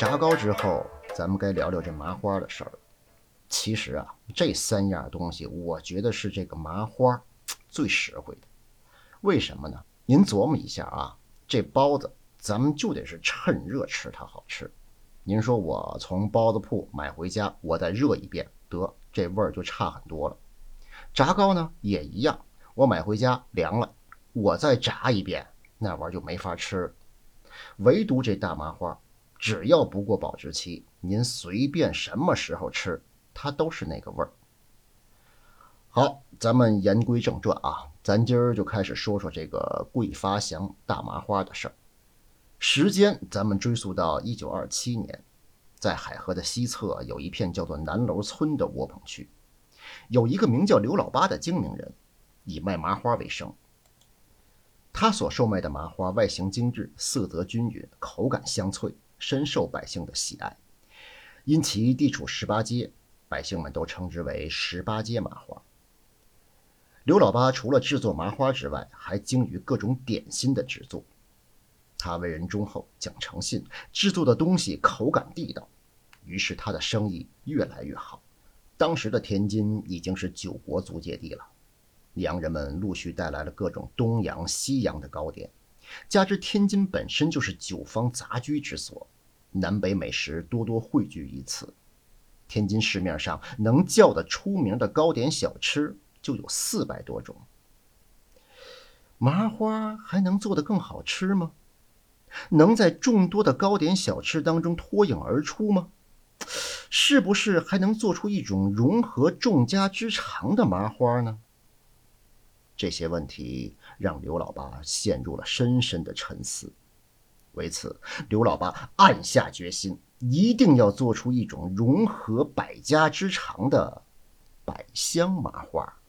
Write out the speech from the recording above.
炸糕之后，咱们该聊聊这麻花的事儿。其实啊，这三样东西，我觉得是这个麻花最实惠的。为什么呢？您琢磨一下啊，这包子咱们就得是趁热吃，它好吃。您说我从包子铺买回家，我再热一遍，得这味儿就差很多了。炸糕呢也一样，我买回家凉了，我再炸一遍，那玩意儿就没法吃。唯独这大麻花，只要不过保质期，您随便什么时候吃，它都是那个味儿。好，咱们言归正传啊，咱今儿就开始说说这个桂发祥大麻花的事儿。时间咱们追溯到一九二七年，在海河的西侧有一片叫做南楼村的窝棚区，有一个名叫刘老八的精明人，以卖麻花为生。他所售卖的麻花外形精致，色泽均匀，口感香脆，深受百姓的喜爱。因其地处十八街，百姓们都称之为“十八街麻花”。刘老八除了制作麻花之外，还精于各种点心的制作。他为人忠厚，讲诚信，制作的东西口感地道，于是他的生意越来越好。当时的天津已经是九国租界地了。洋人们陆续带来了各种东洋、西洋的糕点，加之天津本身就是酒坊杂居之所，南北美食多多汇聚于此。天津市面上能叫得出名的糕点小吃就有四百多种。麻花还能做得更好吃吗？能在众多的糕点小吃当中脱颖而出吗？是不是还能做出一种融合众家之长的麻花呢？这些问题让刘老八陷入了深深的沉思。为此，刘老八暗下决心，一定要做出一种融合百家之长的百香麻花。